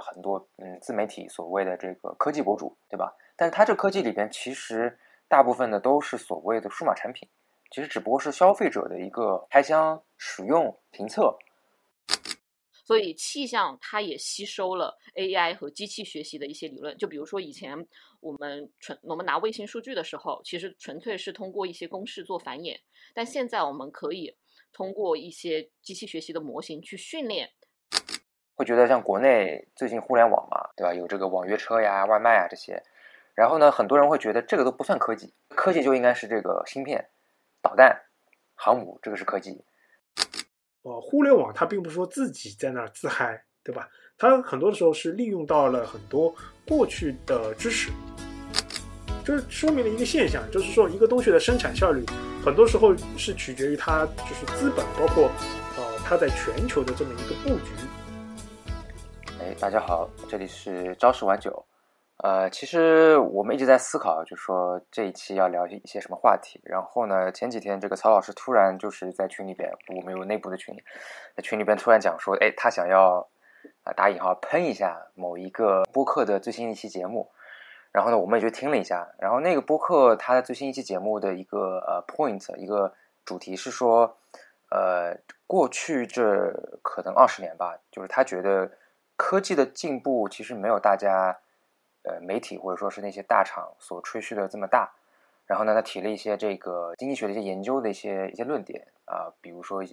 很多嗯自媒体所谓的这个科技博主，对吧？但是它这科技里边其实大部分的都是所谓的数码产品，其实只不过是消费者的一个开箱、使用、评测。所以气象它也吸收了 AI 和机器学习的一些理论，就比如说以前我们纯我们拿卫星数据的时候，其实纯粹是通过一些公式做繁衍，但现在我们可以通过一些机器学习的模型去训练。会觉得像国内最近互联网嘛，对吧？有这个网约车呀、外卖啊这些，然后呢，很多人会觉得这个都不算科技，科技就应该是这个芯片、导弹、航母，这个是科技。呃，互联网它并不是说自己在那儿自嗨，对吧？它很多的时候是利用到了很多过去的知识，这说明了一个现象，就是说一个东西的生产效率，很多时候是取决于它就是资本，包括呃它在全球的这么一个布局。大家好，这里是朝十晚九。呃，其实我们一直在思考，就说这一期要聊一些什么话题。然后呢，前几天这个曹老师突然就是在群里边，我们有内部的群，在群里边突然讲说，哎，他想要啊打引号喷一下某一个播客的最新一期节目。然后呢，我们也就听了一下。然后那个播客它的最新一期节目的一个呃 point 一个主题是说，呃，过去这可能二十年吧，就是他觉得科技的进步其实没有大家。呃，媒体或者说是那些大厂所吹嘘的这么大，然后呢，他提了一些这个经济学的一些研究的一些一些论点啊，比如说，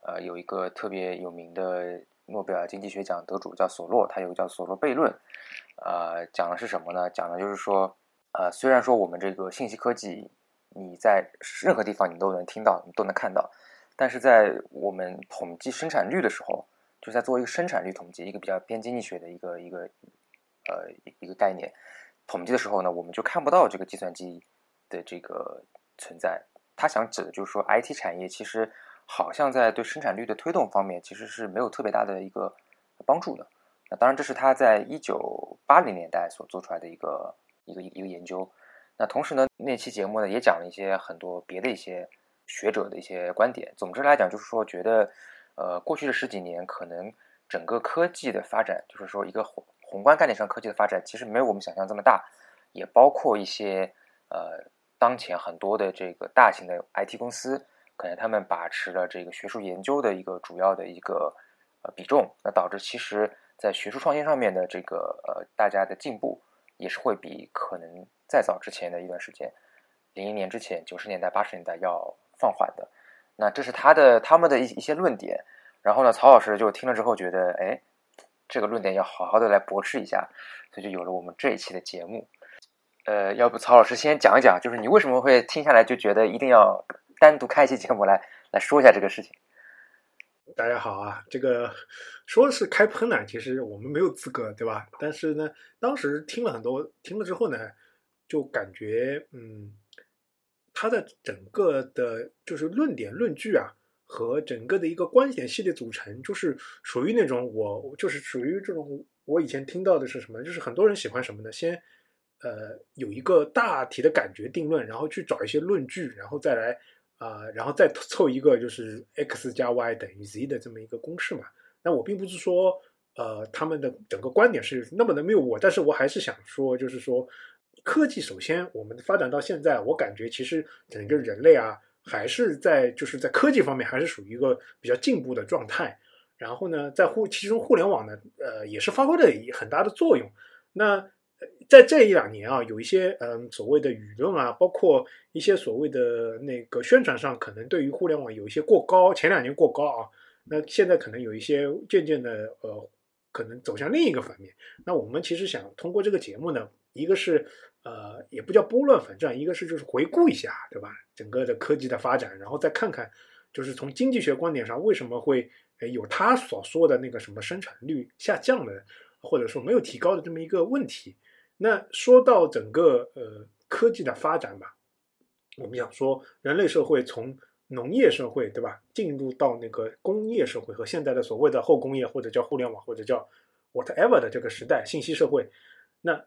呃，有一个特别有名的诺贝尔经济学奖得主叫索洛，他有个叫索洛悖论，呃，讲的是什么呢？讲的就是说，呃，虽然说我们这个信息科技你在任何地方你都能听到，你都能看到，但是在我们统计生产率的时候，就在做一个生产率统计，一个比较偏经济学的一个一个。呃，一个概念，统计的时候呢，我们就看不到这个计算机的这个存在。他想指的就是说，IT 产业其实好像在对生产率的推动方面，其实是没有特别大的一个帮助的。那当然，这是他在一九八零年代所做出来的一个一个一个研究。那同时呢，那期节目呢也讲了一些很多别的一些学者的一些观点。总之来讲，就是说，觉得呃，过去的十几年，可能整个科技的发展，就是说一个。宏宏观概念上，科技的发展其实没有我们想象这么大，也包括一些呃，当前很多的这个大型的 IT 公司，可能他们把持了这个学术研究的一个主要的一个呃比重，那导致其实在学术创新上面的这个呃大家的进步也是会比可能再早之前的一段时间，零一年之前、九十年代、八十年代要放缓的。那这是他的他们的一一些论点，然后呢，曹老师就听了之后觉得，哎。这个论点要好好的来驳斥一下，所以就有了我们这一期的节目。呃，要不曹老师先讲一讲，就是你为什么会听下来就觉得一定要单独开一期节目来来说一下这个事情？大家好啊，这个说是开喷呢，其实我们没有资格，对吧？但是呢，当时听了很多，听了之后呢，就感觉嗯，他的整个的就是论点论据啊。和整个的一个观点系列组成，就是属于那种我就是属于这种我以前听到的是什么？就是很多人喜欢什么呢？先呃有一个大体的感觉定论，然后去找一些论据，然后再来啊，然后再凑一个就是 x 加 y 等于 z 的这么一个公式嘛。那我并不是说呃他们的整个观点是那么的谬误，但是我还是想说，就是说科技首先我们发展到现在，我感觉其实整个人类啊。还是在就是在科技方面还是属于一个比较进步的状态，然后呢，在互其中互联网呢，呃，也是发挥了很大的作用。那在这一两年啊，有一些嗯所谓的舆论啊，包括一些所谓的那个宣传上，可能对于互联网有一些过高，前两年过高啊，那现在可能有一些渐渐的呃，可能走向另一个反面。那我们其实想通过这个节目呢，一个是。呃，也不叫拨乱反正，一个是就是回顾一下，对吧？整个的科技的发展，然后再看看，就是从经济学观点上为什么会有他所说的那个什么生产率下降的，或者说没有提高的这么一个问题。那说到整个呃科技的发展吧，我们想说人类社会从农业社会，对吧，进入到那个工业社会和现在的所谓的后工业或者叫互联网或者叫 whatever 的这个时代，信息社会，那。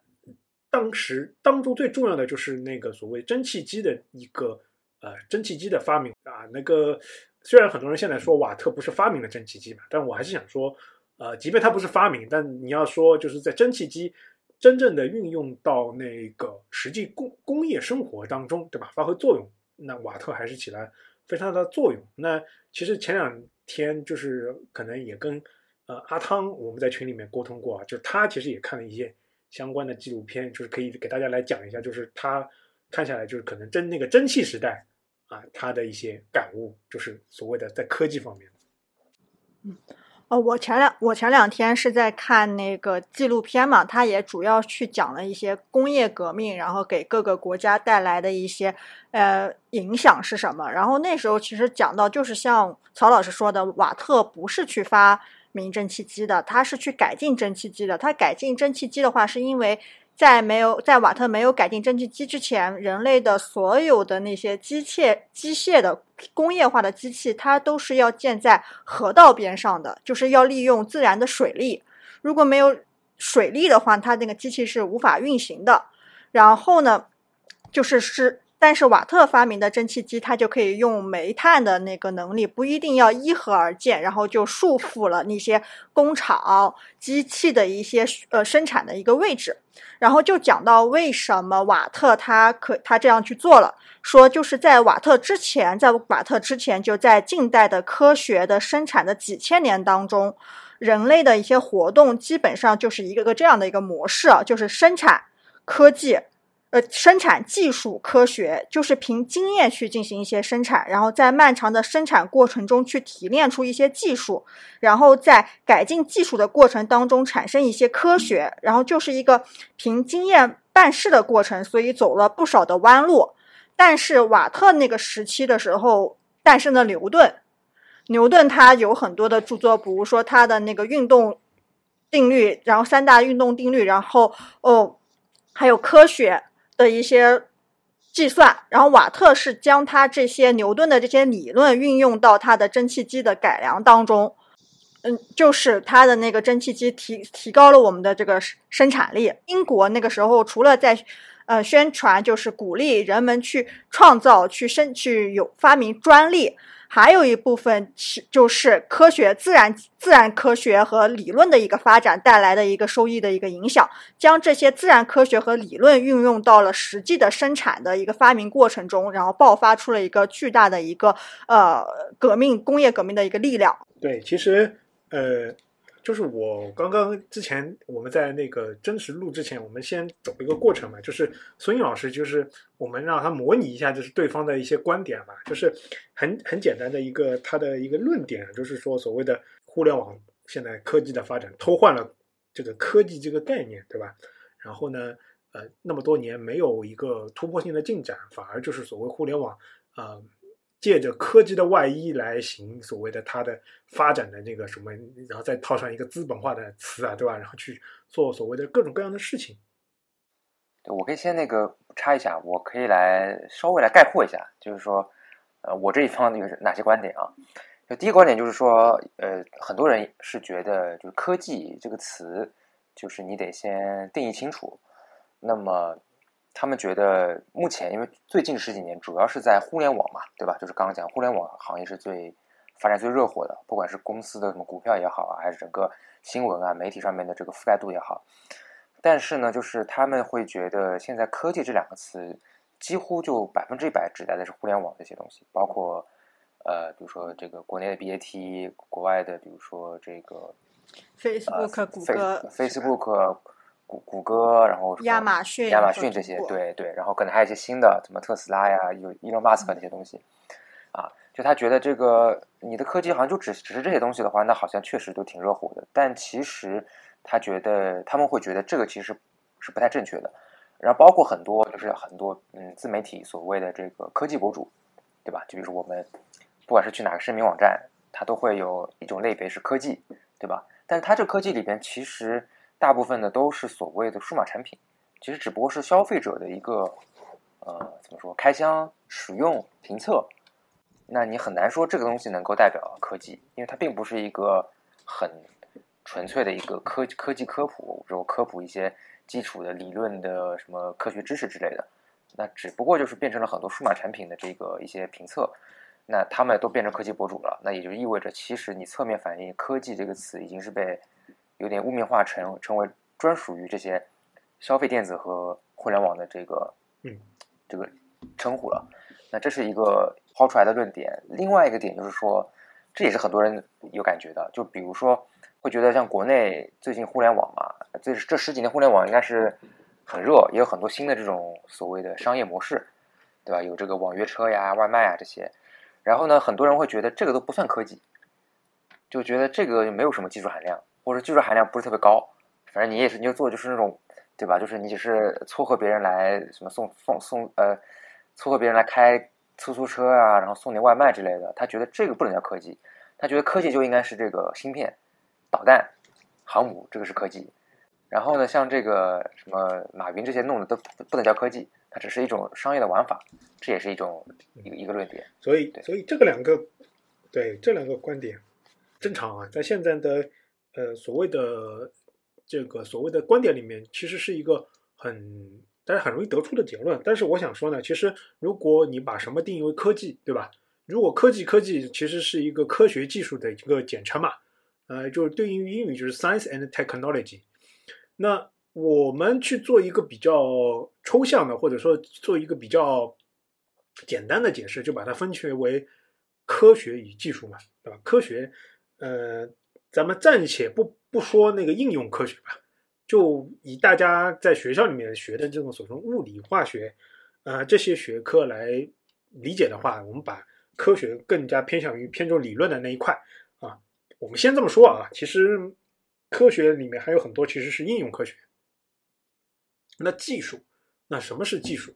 当时当中最重要的就是那个所谓蒸汽机的一个呃蒸汽机的发明啊，那个虽然很多人现在说瓦特不是发明了蒸汽机嘛，但我还是想说，呃，即便它不是发明，但你要说就是在蒸汽机真正的运用到那个实际工工业生活当中，对吧？发挥作用，那瓦特还是起了非常大的作用。那其实前两天就是可能也跟呃阿汤我们在群里面沟通过啊，就他其实也看了一些相关的纪录片，就是可以给大家来讲一下，就是他看下来就是可能蒸那个蒸汽时代啊，他的一些感悟，就是所谓的在科技方面。嗯。哦，我前两我前两天是在看那个纪录片嘛，它也主要去讲了一些工业革命，然后给各个国家带来的一些呃影响是什么。然后那时候其实讲到，就是像曹老师说的，瓦特不是去发名蒸汽机的，他是去改进蒸汽机的。他改进蒸汽机的话，是因为。在没有在瓦特没有改进蒸汽机之前，人类的所有的那些机械、机械的工业化的机器，它都是要建在河道边上的，就是要利用自然的水力。如果没有水力的话，它那个机器是无法运行的。然后呢，就是是。但是瓦特发明的蒸汽机，它就可以用煤炭的那个能力，不一定要依河而建，然后就束缚了那些工厂机器的一些呃生产的一个位置。然后就讲到为什么瓦特他可他这样去做了，说就是在瓦特之前，在瓦特之前就在近代的科学的生产的几千年当中，人类的一些活动基本上就是一个个这样的一个模式啊，就是生产科技。呃，生产技术科学就是凭经验去进行一些生产，然后在漫长的生产过程中去提炼出一些技术，然后在改进技术的过程当中产生一些科学，然后就是一个凭经验办事的过程，所以走了不少的弯路。但是瓦特那个时期的时候诞生了牛顿，牛顿他有很多的著作，比如说他的那个运动定律，然后三大运动定律，然后哦，还有科学。的一些计算，然后瓦特是将他这些牛顿的这些理论运用到他的蒸汽机的改良当中，嗯，就是他的那个蒸汽机提提高了我们的这个生产力。英国那个时候除了在呃宣传，就是鼓励人们去创造、去生、去有发明专利。还有一部分是就是科学、自然、自然科学和理论的一个发展带来的一个收益的一个影响，将这些自然科学和理论运用到了实际的生产的一个发明过程中，然后爆发出了一个巨大的一个呃革命、工业革命的一个力量。对，其实呃。就是我刚刚之前我们在那个真实录之前，我们先走一个过程嘛，就是孙颖老师，就是我们让他模拟一下，就是对方的一些观点嘛，就是很很简单的一个他的一个论点，就是说所谓的互联网现在科技的发展偷换了这个科技这个概念，对吧？然后呢，呃，那么多年没有一个突破性的进展，反而就是所谓互联网啊。借着科技的外衣来行所谓的它的发展的那个什么，然后再套上一个资本化的词啊，对吧？然后去做所谓的各种各样的事情。我可以先那个插一下，我可以来稍微来概括一下，就是说，呃，我这一方那个哪些观点啊？就第一个观点就是说，呃，很多人是觉得，就是科技这个词，就是你得先定义清楚。那么。他们觉得目前，因为最近十几年主要是在互联网嘛，对吧？就是刚刚讲互联网行业是最发展最热火的，不管是公司的什么股票也好啊，还是整个新闻啊媒体上面的这个覆盖度也好。但是呢，就是他们会觉得现在科技这两个词几乎就百分之一百指代的是互联网这些东西，包括呃，比如说这个国内的 BAT，国外的比如说这个 Facebook、谷歌、Facebook。谷谷歌，然后亚马逊、亚马逊这些，对对，然后可能还有一些新的，什么特斯拉呀，有 Elon Musk 这些东西，啊，就他觉得这个你的科技好像就只只是这些东西的话，那好像确实都挺热火的。但其实他觉得他们会觉得这个其实是不太正确的。然后包括很多就是很多嗯自媒体所谓的这个科技博主，对吧？就比如说我们不管是去哪个声明网站，它都会有一种类别是科技，对吧？但是它这科技里边其实。大部分呢都是所谓的数码产品，其实只不过是消费者的一个呃怎么说开箱、使用、评测。那你很难说这个东西能够代表科技，因为它并不是一个很纯粹的一个科科技科普，就科普一些基础的理论的什么科学知识之类的。那只不过就是变成了很多数码产品的这个一些评测。那他们都变成科技博主了，那也就意味着，其实你侧面反映“科技”这个词已经是被有点污名化，成成为专属于这些消费电子和互联网的这个嗯这个称呼了。那这是一个抛出来的论点。另外一个点就是说，这也是很多人有感觉的，就比如说会觉得像国内最近互联网嘛，这这十几年互联网应该是很热，也有很多新的这种所谓的商业模式，对吧？有这个网约车呀、外卖啊这些。然后呢，很多人会觉得这个都不算科技，就觉得这个没有什么技术含量，或者技术含量不是特别高。反正你也是，你就做就是那种，对吧？就是你只是撮合别人来什么送送送呃，撮合别人来开出租车啊，然后送点外卖之类的。他觉得这个不能叫科技，他觉得科技就应该是这个芯片、导弹、航母，这个是科技。然后呢，像这个什么马云这些弄的都不能叫科技，它只是一种商业的玩法，这也是一种一个一个论点。所以，所以这个两个，对这两个观点正常啊，在现在的呃所谓的这个所谓的观点里面，其实是一个很大家很容易得出的结论。但是我想说呢，其实如果你把什么定义为科技，对吧？如果科技科技其实是一个科学技术的一个简称嘛，呃，就是对应于英语就是 science and technology。那我们去做一个比较抽象的，或者说做一个比较简单的解释，就把它分区为科学与技术嘛，对吧？科学，呃，咱们暂且不不说那个应用科学吧，就以大家在学校里面学的这种所谓物理、化学，啊、这些学科来理解的话，我们把科学更加偏向于偏重理论的那一块啊。我们先这么说啊，其实科学里面还有很多其实是应用科学。那技术，那什么是技术？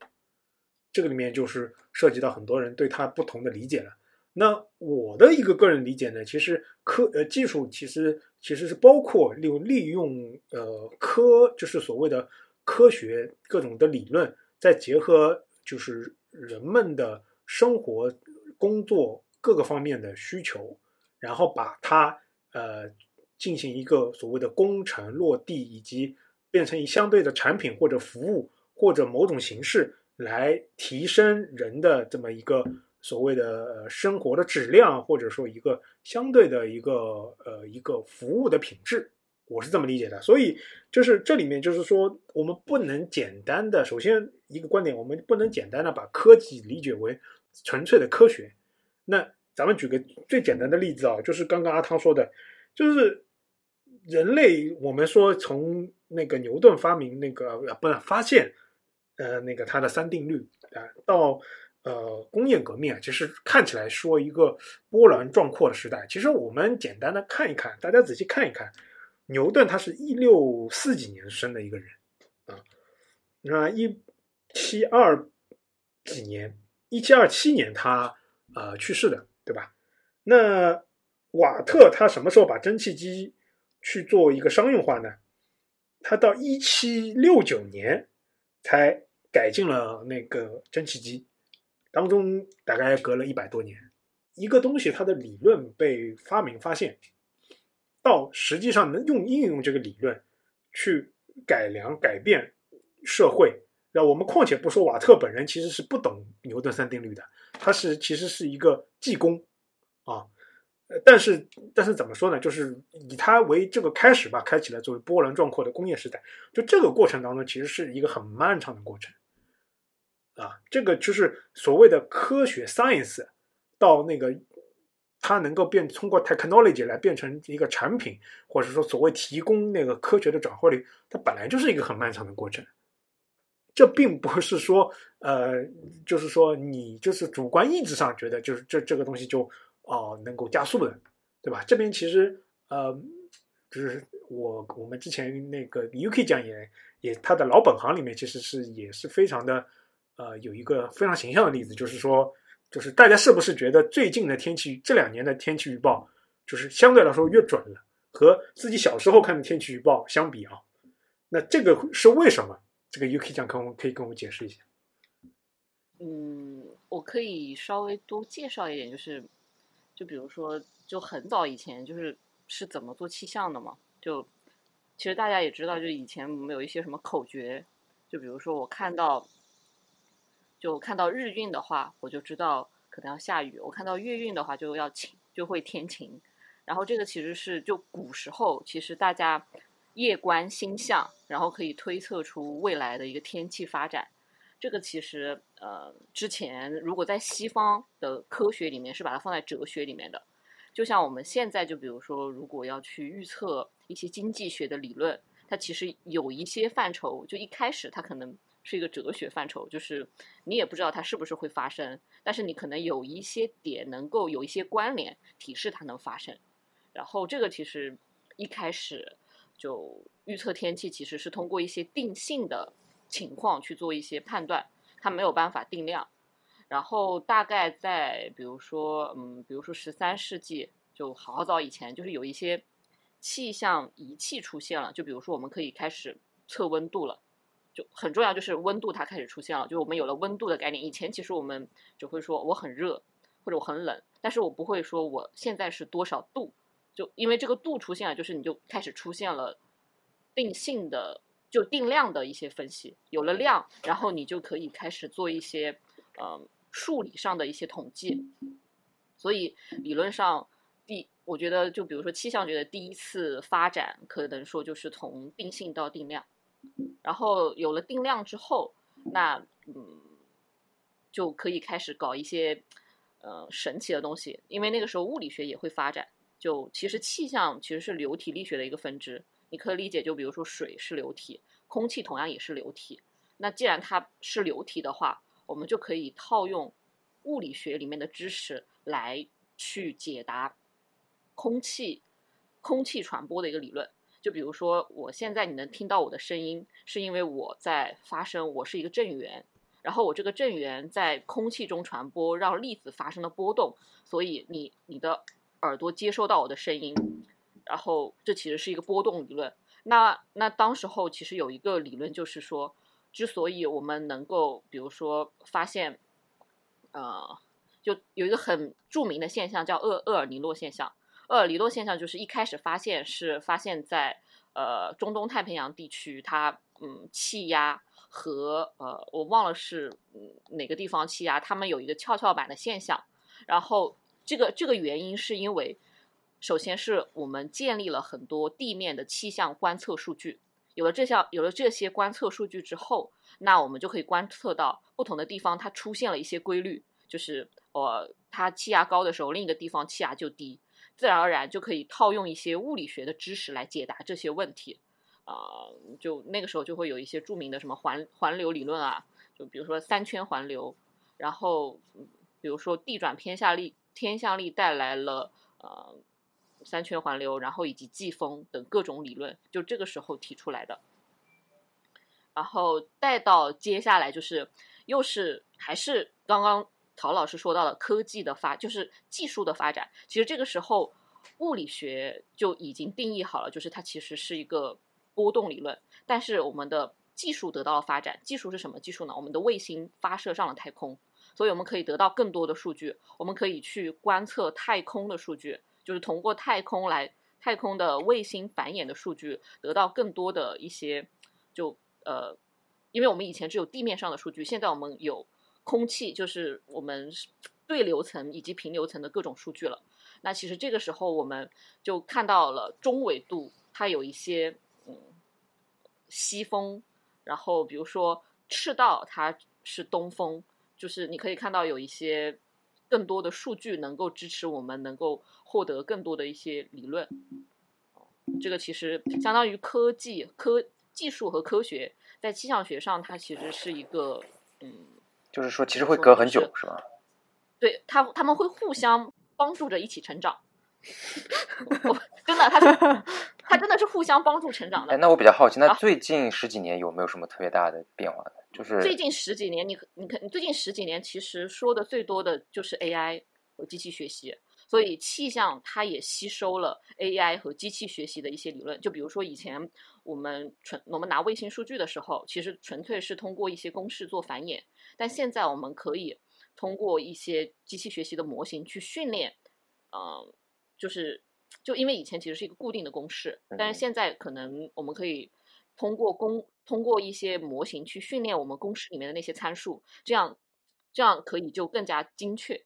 这个里面就是涉及到很多人对它不同的理解了。那我的一个个人理解呢，其实科呃技术其实其实是包括利用利用呃科就是所谓的科学各种的理论，再结合就是人们的生活、工作各个方面的需求，然后把它呃进行一个所谓的工程落地，以及变成一相对的产品或者服务或者某种形式来提升人的这么一个所谓的呃生活的质量，或者说一个相对的一个呃一个服务的品质，我是这么理解的。所以就是这里面就是说，我们不能简单的，首先一个观点，我们不能简单的把科技理解为纯粹的科学。那咱们举个最简单的例子啊，就是刚刚阿汤说的，就是人类，我们说从那个牛顿发明那个呃不是发现，呃那个他的三定律啊，到呃工业革命啊，其实看起来说一个波澜壮阔的时代。其实我们简单的看一看，大家仔细看一看，牛顿他是一六四几年生的一个人啊，那一七二几年，一七二七年他呃去世的，对吧？那瓦特他什么时候把蒸汽机去做一个商用化呢？他到一七六九年才改进了那个蒸汽机，当中大概隔了一百多年。一个东西它的理论被发明发现，到实际上能用应用这个理论去改良改变社会。那我们况且不说瓦特本人其实是不懂牛顿三定律的，他是其实是一个技工啊。呃，但是但是怎么说呢？就是以他为这个开始吧，开启了作为波澜壮阔的工业时代。就这个过程当中，其实是一个很漫长的过程啊。这个就是所谓的科学 science 到那个它能够变通过 technology 来变成一个产品，或者说所谓提供那个科学的转化率，它本来就是一个很漫长的过程。这并不是说呃，就是说你就是主观意志上觉得就是这这个东西就。哦，能够加速的，对吧？这边其实呃，就是我我们之前那个 UK 讲也也，他的老本行里面其实是也是非常的呃，有一个非常形象的例子，就是说，就是大家是不是觉得最近的天气这两年的天气预报，就是相对来说越准了，和自己小时候看的天气预报相比啊？那这个是为什么？这个 UK 讲跟我可以跟我解释一下。嗯，我可以稍微多介绍一点，就是。就比如说，就很早以前，就是是怎么做气象的嘛？就其实大家也知道，就以前我们有一些什么口诀，就比如说我看到，就看到日晕的话，我就知道可能要下雨。我看到月运的话就要晴，就会天晴。然后这个其实是就古时候，其实大家夜观星象，然后可以推测出未来的一个天气发展。这个其实呃，之前如果在西方的科学里面是把它放在哲学里面的，就像我们现在就比如说，如果要去预测一些经济学的理论，它其实有一些范畴，就一开始它可能是一个哲学范畴，就是你也不知道它是不是会发生，但是你可能有一些点能够有一些关联提示它能发生。然后这个其实一开始就预测天气，其实是通过一些定性的。情况去做一些判断，它没有办法定量。然后大概在比如说，嗯，比如说十三世纪，就好早以前，就是有一些气象仪器出现了。就比如说，我们可以开始测温度了，就很重要，就是温度它开始出现了。就我们有了温度的概念。以前其实我们只会说我很热或者我很冷，但是我不会说我现在是多少度。就因为这个度出现了，就是你就开始出现了定性的。就定量的一些分析，有了量，然后你就可以开始做一些，嗯，数理上的一些统计。所以理论上，第我觉得就比如说气象学的第一次发展，可能说就是从定性到定量。然后有了定量之后，那嗯，就可以开始搞一些，呃，神奇的东西。因为那个时候物理学也会发展。就其实气象其实是流体力学的一个分支。你可以理解，就比如说水是流体，空气同样也是流体。那既然它是流体的话，我们就可以套用物理学里面的知识来去解答空气空气传播的一个理论。就比如说，我现在你能听到我的声音，是因为我在发声，我是一个正源，然后我这个正源在空气中传播，让粒子发生了波动，所以你你的耳朵接收到我的声音。然后这其实是一个波动理论。那那当时候其实有一个理论，就是说，之所以我们能够，比如说发现，呃，就有一个很著名的现象叫厄厄尔尼诺现象。厄尔尼诺现象就是一开始发现是发现在呃中东太平洋地区，它嗯气压和呃我忘了是哪个地方气压，它们有一个跷跷板的现象。然后这个这个原因是因为。首先是我们建立了很多地面的气象观测数据，有了这项有了这些观测数据之后，那我们就可以观测到不同的地方它出现了一些规律，就是呃它气压高的时候，另一个地方气压就低，自然而然就可以套用一些物理学的知识来解答这些问题，啊，就那个时候就会有一些著名的什么环环流理论啊，就比如说三圈环流，然后比如说地转偏向力偏向力带来了呃。三圈环流，然后以及季风等各种理论，就这个时候提出来的。然后带到接下来就是，又是还是刚刚曹老师说到了科技的发，就是技术的发展。其实这个时候物理学就已经定义好了，就是它其实是一个波动理论。但是我们的技术得到了发展，技术是什么技术呢？我们的卫星发射上了太空，所以我们可以得到更多的数据，我们可以去观测太空的数据。就是通过太空来太空的卫星繁衍的数据，得到更多的一些，就呃，因为我们以前只有地面上的数据，现在我们有空气，就是我们对流层以及平流层的各种数据了。那其实这个时候我们就看到了中纬度它有一些嗯西风，然后比如说赤道它是东风，就是你可以看到有一些。更多的数据能够支持我们，能够获得更多的一些理论。这个其实相当于科技、科技术和科学在气象学上，它其实是一个嗯，就是说其实会隔很久，是吧？对，他他们会互相帮助着一起成长。真的，他是 他真的是互相帮助成长的。哎，那我比较好奇，那最近十几年有没有什么特别大的变化呢？就是最近十几年，你你看，你最近十几年其实说的最多的就是 AI 和机器学习，所以气象它也吸收了 AI 和机器学习的一些理论。就比如说以前我们纯我们拿卫星数据的时候，其实纯粹是通过一些公式做繁衍，但现在我们可以通过一些机器学习的模型去训练，嗯，就是就因为以前其实是一个固定的公式，但是现在可能我们可以通过公通过一些模型去训练我们公式里面的那些参数，这样这样可以就更加精确。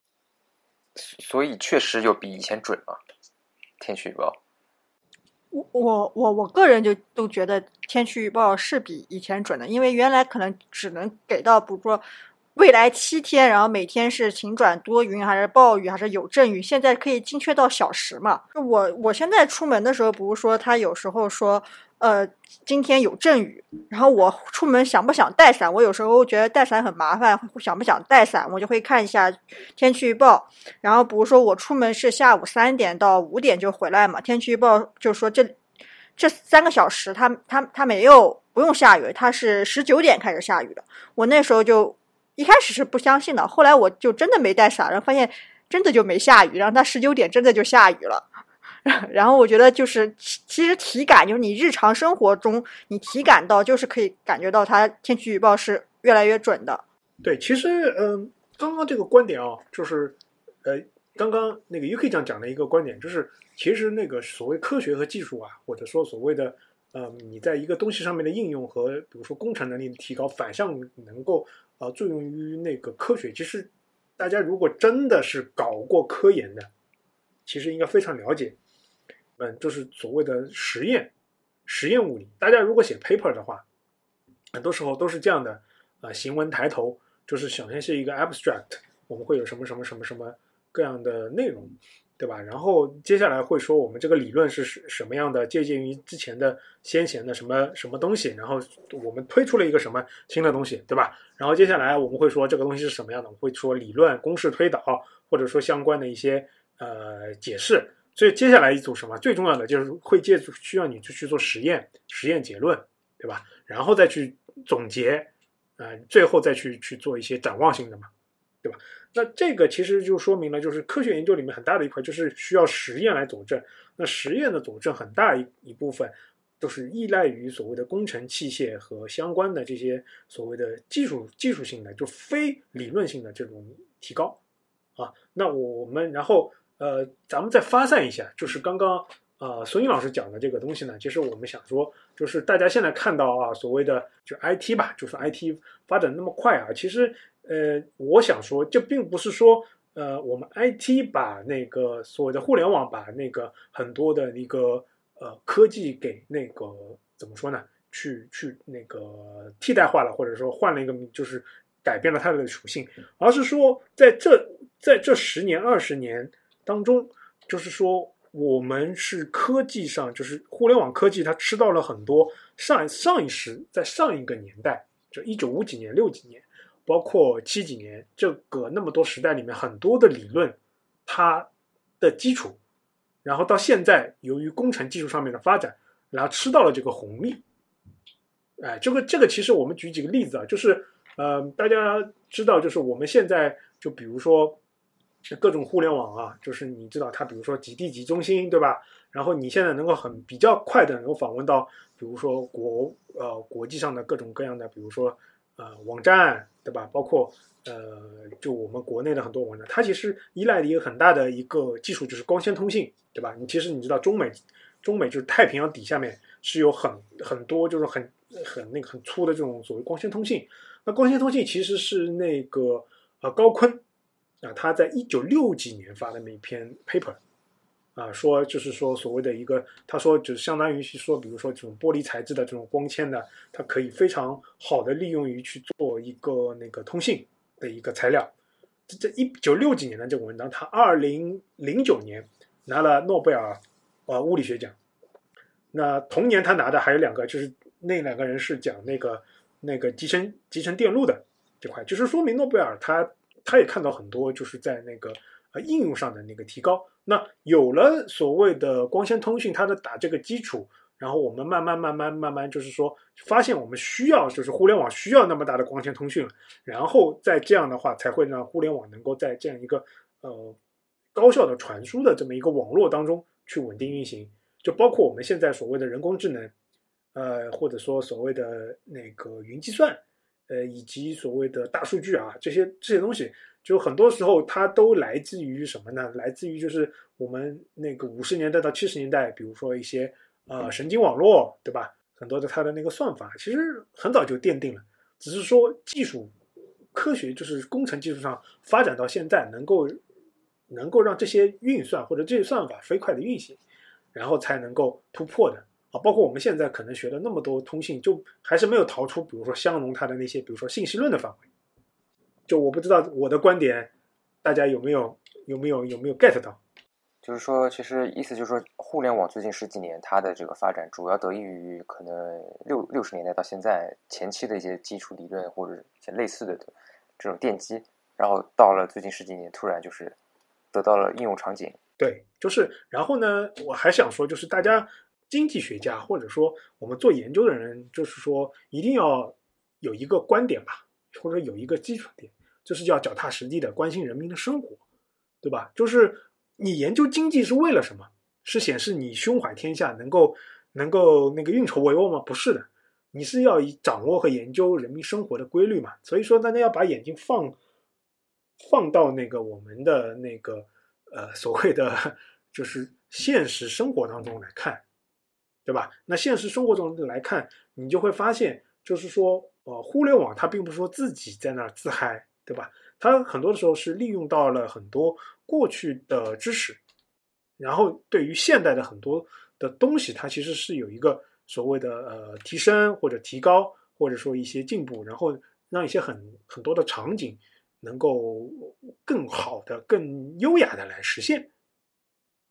所以确实有比以前准了。天气预报，我我我个人就都觉得天气预报是比以前准的，因为原来可能只能给到，比如说未来七天，然后每天是晴转多云，还是暴雨，还是有阵雨，现在可以精确到小时嘛。我我现在出门的时候，比如说他有时候说。呃，今天有阵雨，然后我出门想不想带伞？我有时候觉得带伞很麻烦，想不想带伞？我就会看一下天气预报。然后比如说我出门是下午三点到五点就回来嘛，天气预报就说这这三个小时，它它它没有不用下雨，它是十九点开始下雨的。我那时候就一开始是不相信的，后来我就真的没带伞，然后发现真的就没下雨，然后它十九点真的就下雨了。然后我觉得就是其实体感就是你日常生活中你体感到就是可以感觉到它天气预报是越来越准的。对，其实嗯，刚刚这个观点啊，就是呃，刚刚那个 UK 讲讲的一个观点，就是其实那个所谓科学和技术啊，或者说所谓的呃，你在一个东西上面的应用和比如说工程能力的提高，反向能够呃作用于那个科学。其实大家如果真的是搞过科研的，其实应该非常了解。嗯，就是所谓的实验，实验物理。大家如果写 paper 的话，很多时候都是这样的啊，行文抬头就是首先是一个 abstract，我们会有什么什么什么什么各样的内容，对吧？然后接下来会说我们这个理论是什什么样的，借鉴于之前的先贤的什么什么东西，然后我们推出了一个什么新的东西，对吧？然后接下来我们会说这个东西是什么样的，我会说理论、公式推导，或者说相关的一些呃解释。所以接下来一组什么最重要的就是会借助需要你去去做实验，实验结论，对吧？然后再去总结，呃，最后再去去做一些展望性的嘛，对吧？那这个其实就说明了，就是科学研究里面很大的一块就是需要实验来佐证。那实验的佐证很大一一部分都是依赖于所谓的工程器械和相关的这些所谓的技术技术性的就非理论性的这种提高啊。那我们然后。呃，咱们再发散一下，就是刚刚呃孙英老师讲的这个东西呢，其实我们想说，就是大家现在看到啊，所谓的就 IT 吧，就是 IT 发展那么快啊，其实呃，我想说，这并不是说呃，我们 IT 把那个所谓的互联网把那个很多的一个呃科技给那个怎么说呢，去去那个替代化了，或者说换了一个就是改变了它的属性，而是说在这在这十年二十年。当中，就是说，我们是科技上，就是互联网科技，它吃到了很多上上一时，在上一个年代，就一九五几年、六几年，包括七几年，这个那么多时代里面，很多的理论，它的基础，然后到现在，由于工程技术上面的发展，然后吃到了这个红利。哎，这个这个，其实我们举几个例子啊，就是呃，大家知道，就是我们现在就比如说。各种互联网啊，就是你知道它，比如说几地几中心，对吧？然后你现在能够很比较快的能够访问到，比如说国呃国际上的各种各样的，比如说呃网站，对吧？包括呃就我们国内的很多网站，它其实依赖的一个很大的一个技术就是光纤通信，对吧？你其实你知道中美中美就是太平洋底下面是有很很多就是很很那个很粗的这种所谓光纤通信。那光纤通信其实是那个呃高锟。啊，他在一九六几年发的那篇 paper，啊，说就是说所谓的一个，他说就是相当于是说，比如说这种玻璃材质的这种光纤呢，它可以非常好的利用于去做一个那个通信的一个材料。这这一九六几年的这个文章，他二零零九年拿了诺贝尔呃物理学奖。那同年他拿的还有两个，就是那两个人是讲那个那个集成集成电路的这块，就是说明诺贝尔他。他也看到很多，就是在那个呃应用上的那个提高。那有了所谓的光纤通讯，它的打这个基础，然后我们慢慢慢慢慢慢，就是说发现我们需要，就是互联网需要那么大的光纤通讯了。然后再这样的话，才会让互联网能够在这样一个呃高效的传输的这么一个网络当中去稳定运行。就包括我们现在所谓的人工智能，呃，或者说所谓的那个云计算。呃，以及所谓的大数据啊，这些这些东西，就很多时候它都来自于什么呢？来自于就是我们那个五十年代到七十年代，比如说一些呃神经网络，对吧？很多的它的那个算法，其实很早就奠定了，只是说技术科学就是工程技术上发展到现在，能够能够让这些运算或者这些算法飞快的运行，然后才能够突破的啊。包括我们现在可能学了那么多通信，就还是没有逃出，比如说香农他的那些，比如说信息论的范围。就我不知道我的观点，大家有没有有没有有没有 get 到？就是说，其实意思就是说，互联网最近十几年它的这个发展，主要得益于可能六六十年代到现在前期的一些基础理论或者一些类似的这种奠基，然后到了最近十几年，突然就是得到了应用场景。对，就是然后呢，我还想说，就是大家经济学家或者说我们做研究的人，就是说一定要有一个观点吧，或者有一个基础点，就是要脚踏实地的关心人民的生活，对吧？就是你研究经济是为了什么？是显示你胸怀天下，能够能够那个运筹帷幄吗？不是的，你是要以掌握和研究人民生活的规律嘛。所以说，大家要把眼睛放放到那个我们的那个呃所谓的 就是现实生活当中来看，对吧？那现实生活中来看，你就会发现，就是说，呃，互联网它并不是说自己在那儿自嗨，对吧？它很多的时候是利用到了很多过去的知识，然后对于现代的很多的东西，它其实是有一个所谓的呃提升或者提高，或者说一些进步，然后让一些很很多的场景能够更好的、更优雅的来实现，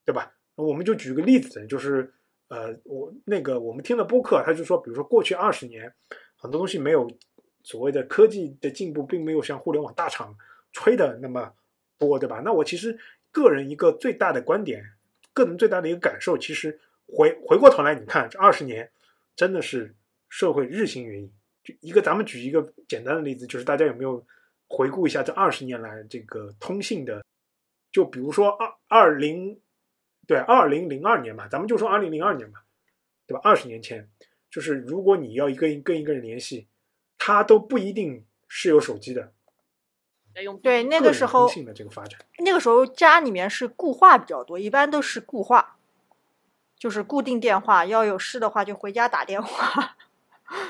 对吧？我们就举个例子，就是呃，我那个我们听的播客，他就说，比如说过去二十年，很多东西没有所谓的科技的进步，并没有像互联网大厂吹的那么多，对吧？那我其实个人一个最大的观点，个人最大的一个感受，其实回回过头来，你看这二十年真的是社会日新月异。就一个，咱们举一个简单的例子，就是大家有没有回顾一下这二十年来这个通信的？就比如说二二零，对，二零零二年嘛，咱们就说二零零二年嘛，对吧？二十年前，就是如果你要一个跟一个人联系，他都不一定是有手机的。对，那个个时候通信的这个发展，那个时候家里面是固话比较多，一般都是固话，就是固定电话，要有事的话就回家打电话，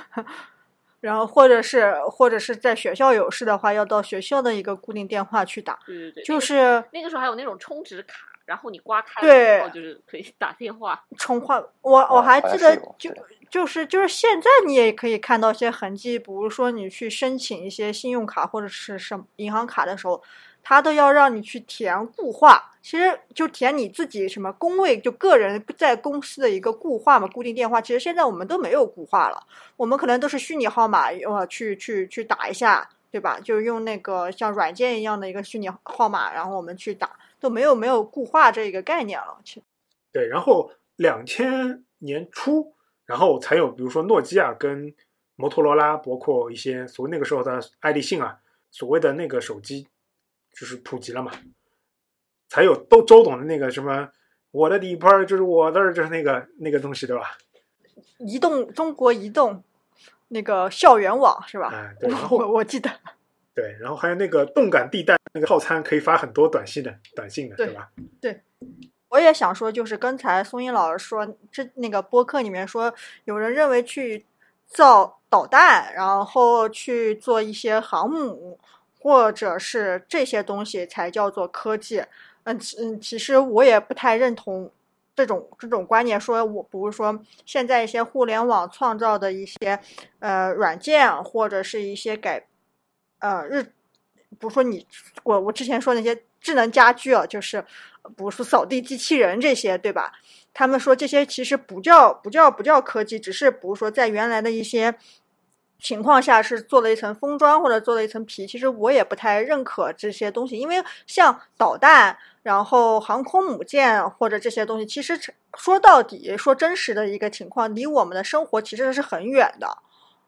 然后或者是或者是在学校有事的话，要到学校的一个固定电话去打，对对对，就是那个时候还有那种充值卡，然后你刮开对了之后就是可以 打电话。充话。我我哦还记得就就是就是现在你也可以看到一些痕迹，比如说你去申请一些信用卡或者是什么银行卡的时候，他都要让你去填固话，其实就填你自己什么工位，就个人在公司的一个固话嘛，固定电话。其实现在我们都没有固话了，我们可能都是虚拟号码，呃，去去去打一下，对吧？就用那个像软件一样的一个虚拟号码，然后我们去打，都没有没有固化这个概念了。去对，然后两千年初，然后才有比如说诺基亚跟摩托罗拉，包括一些所谓那个时候的爱立信啊，所谓的那个手机就是普及了嘛，才有都周董的那个什么我的底盘就是我的，就是那个那个东西对吧？移动中国移动那个校园网是吧？哎，对，然后我我记得。对，然后还有那个动感地带那个套餐可以发很多短信的短信的，对吧对？我也想说，就是刚才松英老师说，这那个播客里面说，有人认为去造导弹，然后去做一些航母，或者是这些东西才叫做科技。嗯其嗯，其实我也不太认同这种这种观念，说我比如说现在一些互联网创造的一些呃软件，或者是一些改呃日，比如说你我我之前说那些智能家居啊，就是比如说扫地机器人这些，对吧？他们说这些其实不叫不叫不叫科技，只是比如说在原来的一些情况下是做了一层封装或者做了一层皮。其实我也不太认可这些东西，因为像导弹，然后航空母舰或者这些东西，其实说到底说真实的一个情况，离我们的生活其实是很远的。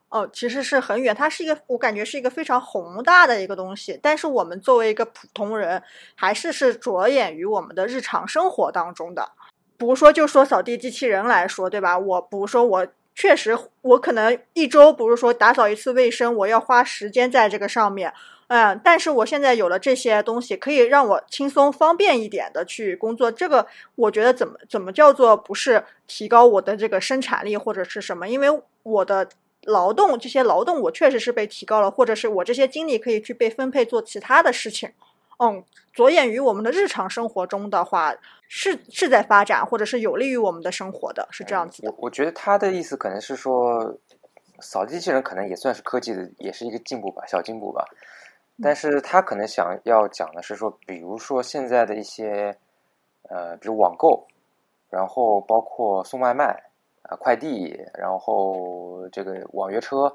哦，其实是很远，它是一个我感觉是一个非常宏大的一个东西，但是我们作为一个普通人，还是是着眼于我们的日常生活当中的。比如说，就说扫地机器人来说，对吧？我比如说我确实，我可能一周，比如说打扫一次卫生，我要花时间在这个上面，嗯，但是我现在有了这些东西，可以让我轻松方便一点的去工作。这个我觉得怎么怎么叫做不是提高我的这个生产力或者是什么？因为我的劳动这些劳动我确实是被提高了，或者是我这些精力可以去被分配做其他的事情。嗯，着眼于我们的日常生活中的话，是是在发展，或者是有利于我们的生活的，是这样子的。我我觉得他的意思可能是说，扫地机器人可能也算是科技的，也是一个进步吧，小进步吧。但是他可能想要讲的是说，比如说现在的一些，呃，比如网购，然后包括送外卖啊、快递，然后这个网约车，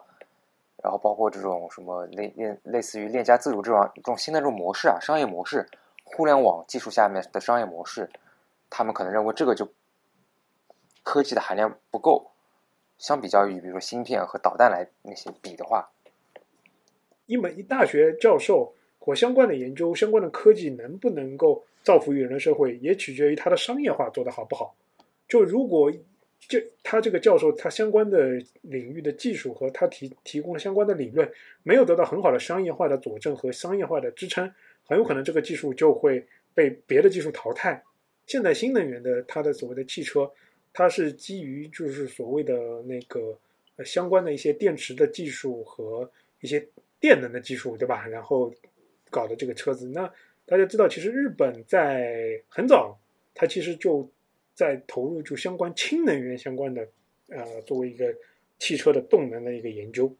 然后包括这种什么类类类似于链家自主这种这种新的这种模式啊，商业模式，互联网技术下面的商业模式，他们可能认为这个就科技的含量不够，相比较于比如说芯片和导弹来那些比的话。一门一大学教授或相关的研究、相关的科技能不能够造福于人类社会，也取决于它的商业化做得好不好。就如果这他这个教授他相关的领域的技术和他提提供的相关的理论没有得到很好的商业化的佐证和商业化的支撑，很有可能这个技术就会被别的技术淘汰。现在新能源的它的所谓的汽车，它是基于就是所谓的那个呃相关的一些电池的技术和一些。电能的技术，对吧？然后搞的这个车子，那大家知道，其实日本在很早，它其实就在投入就相关氢能源相关的，呃，作为一个汽车的动能的一个研究，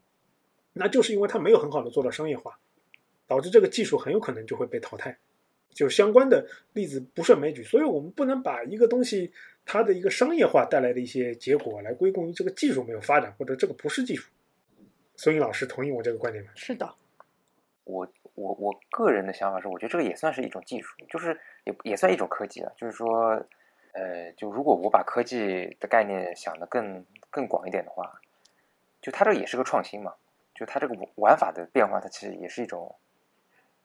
那就是因为它没有很好的做到商业化，导致这个技术很有可能就会被淘汰。就相关的例子不胜枚举，所以我们不能把一个东西它的一个商业化带来的一些结果来归功于这个技术没有发展，或者这个不是技术。孙颖老师同意我这个观点吗？是的，我我我个人的想法是，我觉得这个也算是一种技术，就是也也算一种科技啊。就是说，呃，就如果我把科技的概念想的更更广一点的话，就它这也是个创新嘛。就它这个玩法的变化，它其实也是一种，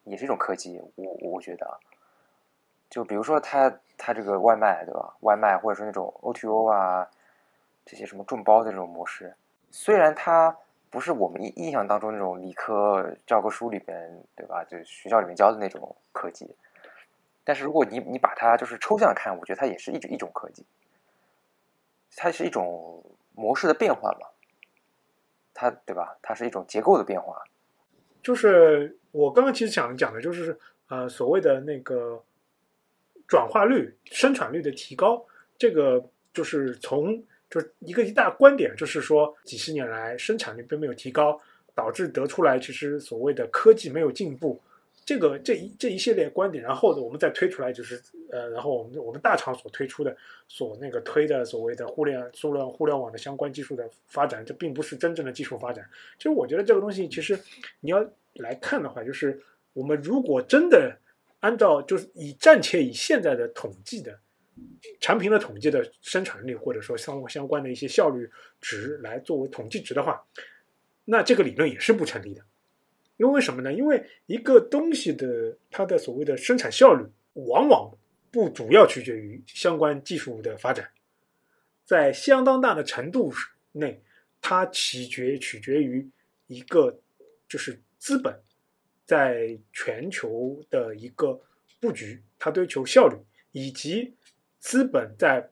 也是一种科技。我我觉得，就比如说它它这个外卖对吧？外卖或者说那种 O to 啊，这些什么众包的这种模式，虽然它。不是我们印印象当中那种理科教科书里边，对吧？就学校里面教的那种科技。但是如果你你把它就是抽象看，我觉得它也是一种一种科技，它是一种模式的变化嘛，它对吧？它是一种结构的变化。就是我刚刚其实想讲的就是呃所谓的那个转化率、生产率的提高，这个就是从。就一个一大观点，就是说几十年来生产率并没有提高，导致得出来其实所谓的科技没有进步，这个这一这一系列观点，然后我们再推出来就是呃，然后我们我们大厂所推出的所那个推的所谓的互联互联互联网的相关技术的发展，这并不是真正的技术发展。其实我觉得这个东西其实你要来看的话，就是我们如果真的按照就是以暂且以现在的统计的。产品的统计的生产力，或者说相相关的一些效率值来作为统计值的话，那这个理论也是不成立的。因为什么呢？因为一个东西的它的所谓的生产效率，往往不主要取决于相关技术的发展，在相当大的程度内，它取决取决于一个就是资本在全球的一个布局，它追求效率以及。资本在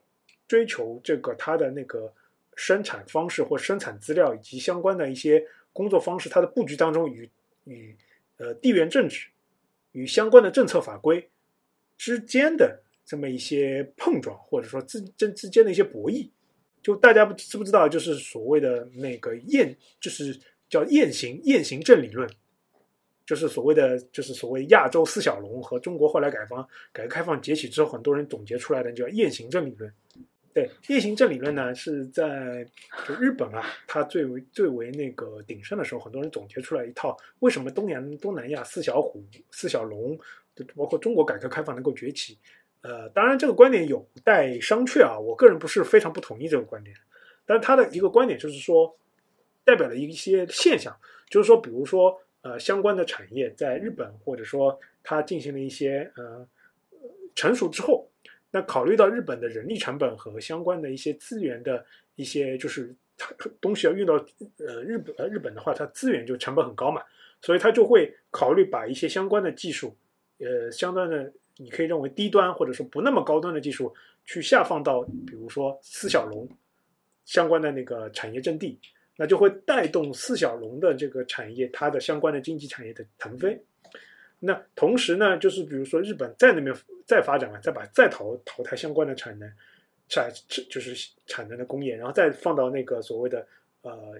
追求这个它的那个生产方式或生产资料以及相关的一些工作方式，它的布局当中与与呃地缘政治与相关的政策法规之间的这么一些碰撞，或者说之之之间的一些博弈，就大家不知不知道，就是所谓的那个雁，就是叫雁行雁行政理论。就是所谓的，就是所谓亚洲四小龙和中国后来改方改革开放崛起之后，很多人总结出来的叫雁行政理论。对，夜行症理论呢是在就日本啊，它最为最为那个鼎盛的时候，很多人总结出来一套为什么东南东南亚四小虎、四小龙，包括中国改革开放能够崛起。呃，当然这个观点有待商榷啊，我个人不是非常不同意这个观点。但是他的一个观点就是说，代表了一些现象，就是说，比如说。呃，相关的产业在日本，或者说它进行了一些呃成熟之后，那考虑到日本的人力成本和相关的一些资源的一些，就是它东西要运到呃日本呃日本的话，它资源就成本很高嘛，所以它就会考虑把一些相关的技术，呃，相关的你可以认为低端或者说不那么高端的技术，去下放到比如说四小龙相关的那个产业阵地。那就会带动四小龙的这个产业，它的相关的经济产业的腾飞。那同时呢，就是比如说日本在那边再发展了，再把再淘淘汰相关的产能，产就是产能的工业，然后再放到那个所谓的呃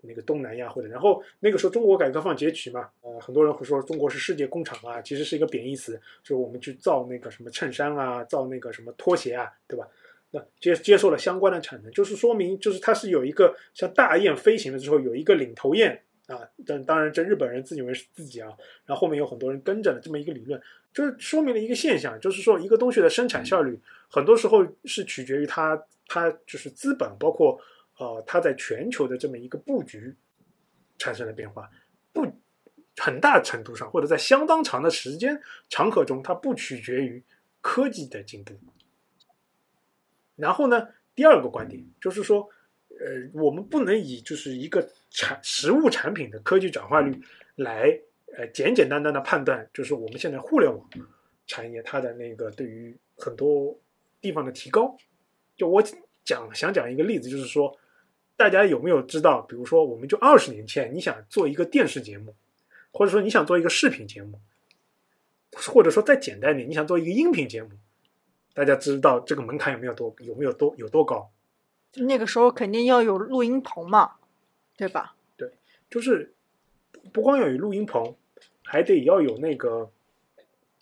那个东南亚或者，然后那个时候中国改革开放崛起嘛，呃很多人会说中国是世界工厂啊，其实是一个贬义词，就是我们去造那个什么衬衫啊，造那个什么拖鞋啊，对吧？那接接受了相关的产能，就是说明就是它是有一个像大雁飞行了之后有一个领头雁。啊，但当然，这日本人自以为是自己啊，然后后面有很多人跟着的这么一个理论，就是说明了一个现象，就是说一个东西的生产效率，很多时候是取决于它，它就是资本，包括呃，它在全球的这么一个布局产生了变化，不很大程度上或者在相当长的时间长河中，它不取决于科技的进步。然后呢，第二个观点就是说。呃，我们不能以就是一个产实物产品的科技转化率来呃简简单单的判断，就是我们现在互联网产业它的那个对于很多地方的提高。就我讲想讲一个例子，就是说大家有没有知道，比如说我们就二十年前你想做一个电视节目，或者说你想做一个视频节目，或者说再简单点，你想做一个音频节目，大家知道这个门槛有没有多有没有多有多高？那个时候肯定要有录音棚嘛，对吧？对，就是不光要有录音棚，还得要有那个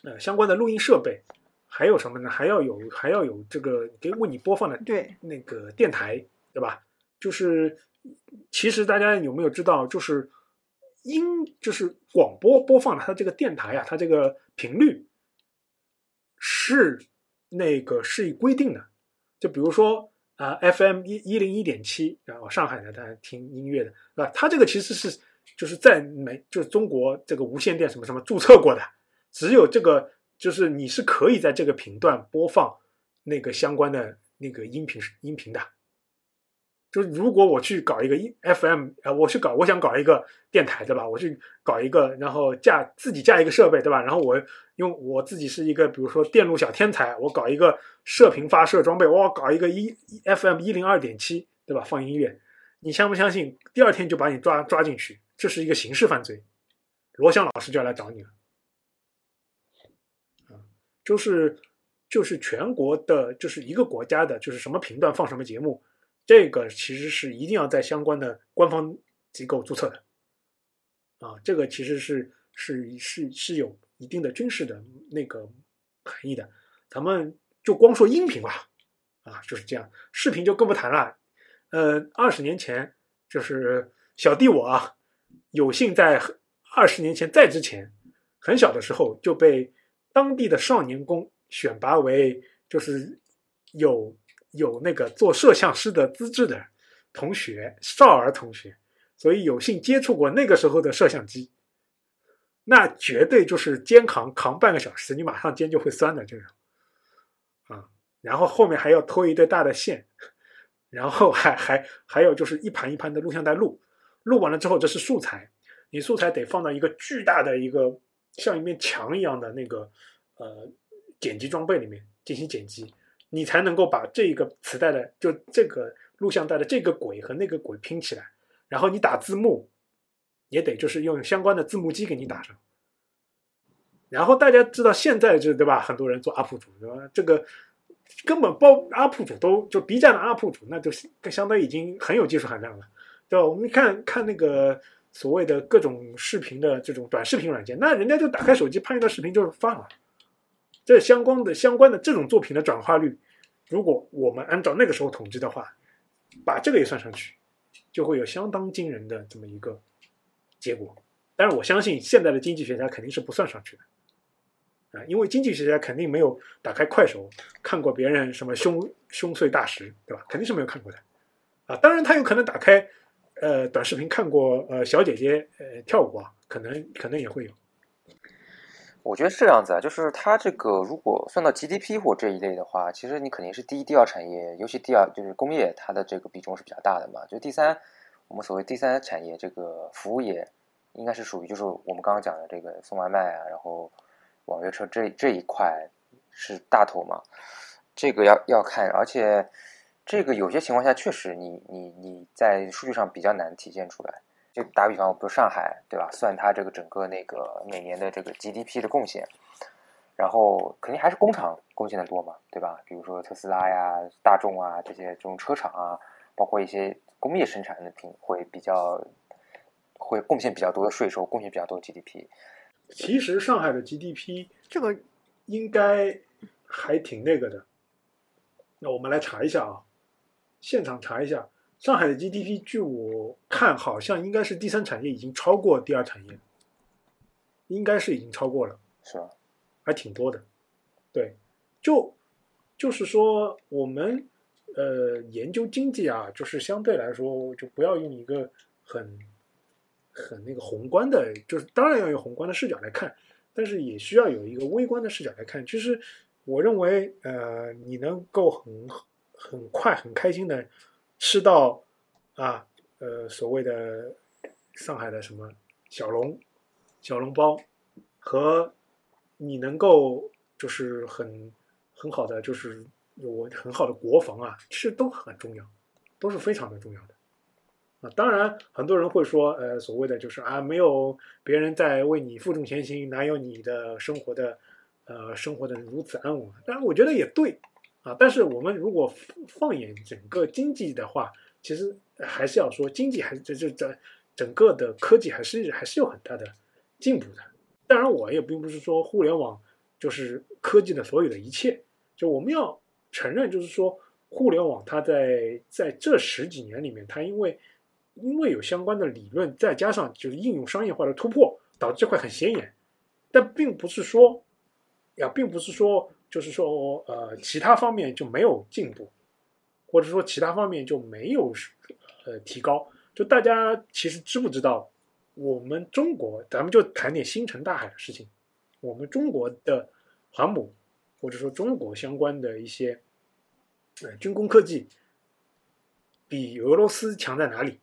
呃相关的录音设备，还有什么呢？还要有还要有这个给为你播放的对那个电台，对吧？就是其实大家有没有知道，就是音就是广播播放的它这个电台啊，它这个频率是那个是规定的，就比如说。啊，FM 一一零一点七，然后上海的大家听音乐的，对吧？它这个其实是就是在美，就是中国这个无线电什么什么注册过的，只有这个就是你是可以在这个频段播放那个相关的那个音频音频的。就是如果我去搞一个 FM，呃，我去搞，我想搞一个电台，对吧？我去搞一个，然后架自己架一个设备，对吧？然后我用我自己是一个，比如说电路小天才，我搞一个射频发射装备，我搞一个一 FM 一零二点七，对吧？放音乐，你相不相信？第二天就把你抓抓进去，这是一个刑事犯罪，罗翔老师就要来找你了。啊，就是就是全国的，就是一个国家的，就是什么频段放什么节目。这个其实是一定要在相关的官方机构注册的，啊，这个其实是是是是有一定的军事的那个含义的。咱们就光说音频吧，啊，就是这样，视频就更不谈了。呃，二十年前就是小弟我啊，有幸在二十年前在之前很小的时候就被当地的少年宫选拔为就是有。有那个做摄像师的资质的同学，少儿同学，所以有幸接触过那个时候的摄像机，那绝对就是肩扛扛半个小时，你马上肩就会酸的这种，啊，然后后面还要拖一对大的线，然后还还还有就是一盘一盘的录像带录，录完了之后这是素材，你素材得放到一个巨大的一个像一面墙一样的那个呃剪辑装备里面进行剪辑。你才能够把这个磁带的，就这个录像带的这个轨和那个轨拼起来，然后你打字幕，也得就是用相关的字幕机给你打上。然后大家知道现在就对吧？很多人做 UP 主对吧？这个根本包 UP 主都就 B 站的 UP 主，那就是相当于已经很有技术含量了，对吧？我们看看那个所谓的各种视频的这种短视频软件，那人家就打开手机拍一段视频就放了。这相关的相关的这种作品的转化率，如果我们按照那个时候统计的话，把这个也算上去，就会有相当惊人的这么一个结果。但是我相信现在的经济学家肯定是不算上去的，啊，因为经济学家肯定没有打开快手看过别人什么胸胸碎大石，对吧？肯定是没有看过的，啊，当然他有可能打开呃短视频看过呃小姐姐呃跳舞啊，可能可能也会有。我觉得是这样子啊，就是它这个如果算到 GDP 或这一类的话，其实你肯定是第一、第二产业，尤其第二就是工业，它的这个比重是比较大的嘛。就第三，我们所谓第三产业，这个服务业应该是属于就是我们刚刚讲的这个送外卖啊，然后网约车这这一块是大头嘛。这个要要看，而且这个有些情况下确实你你你在数据上比较难体现出来。就打个比方，比如上海，对吧？算它这个整个那个每年的这个 GDP 的贡献，然后肯定还是工厂贡献的多嘛，对吧？比如说特斯拉呀、大众啊这些这种车厂啊，包括一些工业生产的品会比较会贡献比较多的税收，贡献比较多的 GDP。其实上海的 GDP 这个应该还挺那个的。那我们来查一下啊，现场查一下，上海的 GDP，据我看，好像应该是第三产业已经超过第二产业，应该是已经超过了，是吧？还挺多的。对，就就是说，我们呃研究经济啊，就是相对来说，就不要用一个很很那个宏观的，就是当然要用宏观的视角来看，但是也需要有一个微观的视角来看。其实我认为，呃，你能够很很快很开心的吃到啊，呃，所谓的上海的什么小笼小笼包，和你能够就是很很好的就是有很好的国防啊，其实都很重要，都是非常的重要的。啊，当然，很多人会说，呃，所谓的就是啊，没有别人在为你负重前行，哪有你的生活的，呃，生活的如此安稳？当然，我觉得也对，但是我们如果放眼整个经济的话，其实还是要说，经济还是这这这整个的科技还是还是有很大的进步的。当然，我也并不是说互联网就是科技的所有的一切，就我们要承认，就是说互联网它在在这十几年里面，它因为因为有相关的理论，再加上就是应用商业化的突破，导致这块很显眼。但并不是说，呀，并不是说，就是说，呃，其他方面就没有进步，或者说其他方面就没有呃提高。就大家其实知不知道，我们中国，咱们就谈点星辰大海的事情。我们中国的航母，或者说中国相关的一些呃军工科技，比俄罗斯强在哪里？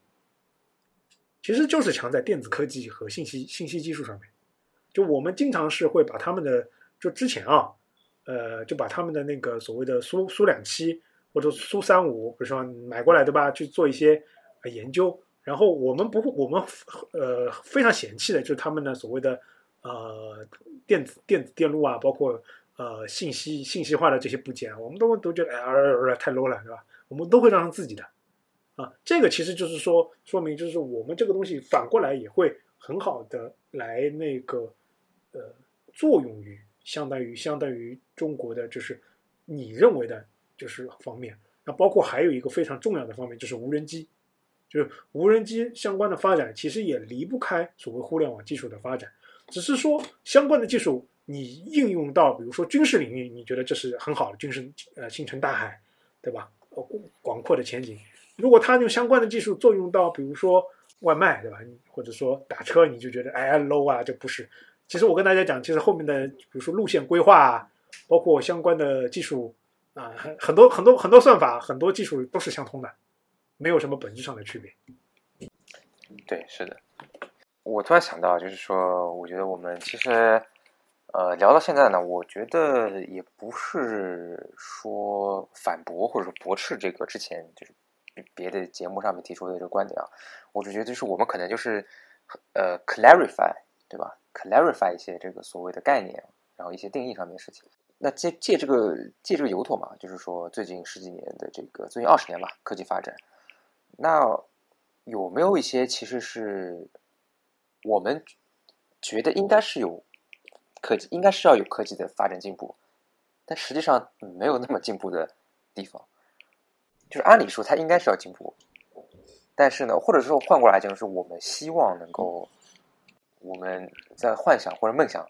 其实就是强在电子科技和信息信息技术上面。就我们经常是会把他们的，就之前啊，呃，就把他们的那个所谓的苏苏两七或者苏三五，比如说买过来对吧，去做一些研究。然后我们不，我们呃非常嫌弃的就是他们的所谓的呃电子电子电路啊，包括呃信息信息化的这些部件，我们都都觉得哎太 low 了，对吧？我们都会让自己的。啊，这个其实就是说，说明就是我们这个东西反过来也会很好的来那个，呃，作用于相当于相当于中国的就是你认为的，就是方面。那包括还有一个非常重要的方面，就是无人机，就是无人机相关的发展，其实也离不开所谓互联网技术的发展。只是说相关的技术你应用到比如说军事领域，你觉得这是很好的军事呃星辰大海，对吧？呃广阔的前景。如果他用相关的技术作用到，比如说外卖，对吧？或者说打车，你就觉得哎 low 啊，这不是。其实我跟大家讲，其实后面的，比如说路线规划啊，包括相关的技术啊，很很多很多很多算法，很多技术都是相通的，没有什么本质上的区别。对，是的。我突然想到，就是说，我觉得我们其实，呃，聊到现在呢，我觉得也不是说反驳或者说驳斥这个之前就是。别的节目上面提出的这个观点啊，我就觉得就是我们可能就是呃 clarify 对吧？clarify 一些这个所谓的概念，然后一些定义上面的事情。那借借这个借这个由头嘛，就是说最近十几年的这个最近二十年吧，科技发展，那有没有一些其实是我们觉得应该是有科技，应该是要有科技的发展进步，但实际上没有那么进步的地方？就是按理说，它应该是要进步，但是呢，或者说换过来讲，是我们希望能够，我们在幻想或者梦想，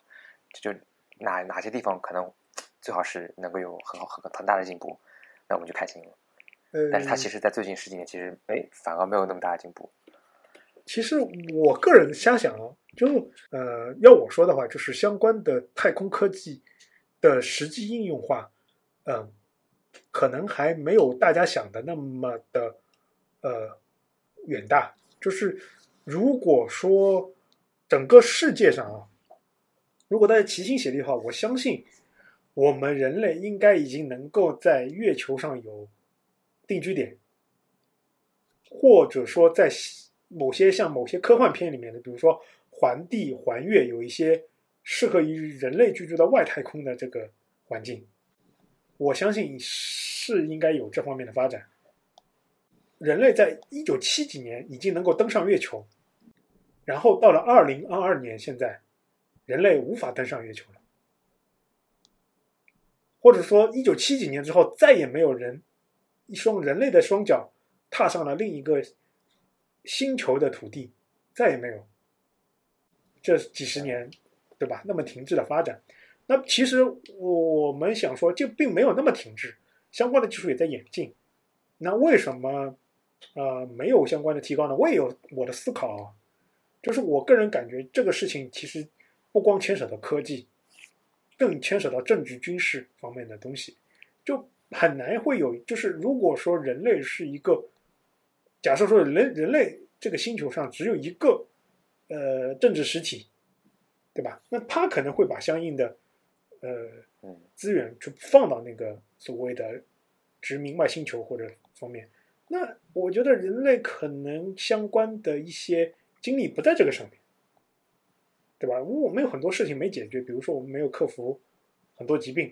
就哪哪些地方可能最好是能够有很好很很大的进步，那我们就开心了。但是它其实，在最近十几年，其实哎，反而没有那么大的进步。其实我个人瞎想啊，就呃，要我说的话，就是相关的太空科技的实际应用化，嗯。可能还没有大家想的那么的，呃，远大。就是如果说整个世界上啊，如果大家齐心协力的话，我相信我们人类应该已经能够在月球上有定居点，或者说在某些像某些科幻片里面的，比如说环地、环月，有一些适合于人类居住的外太空的这个环境，我相信是应该有这方面的发展。人类在一九七几年已经能够登上月球，然后到了二零二二年，现在人类无法登上月球了，或者说一九七几年之后再也没有人一双人类的双脚踏上了另一个星球的土地，再也没有这几十年，对吧？那么停滞的发展，那其实我们想说，就并没有那么停滞，相关的技术也在演进。那为什么？呃，没有相关的提高呢，我也有我的思考啊。就是我个人感觉，这个事情其实不光牵扯到科技，更牵扯到政治军事方面的东西，就很难会有。就是如果说人类是一个，假设说人人类这个星球上只有一个呃政治实体，对吧？那他可能会把相应的呃资源去放到那个所谓的殖民外星球或者方面。那我觉得人类可能相关的一些精力不在这个上面，对吧？我们有很多事情没解决，比如说我们没有克服很多疾病，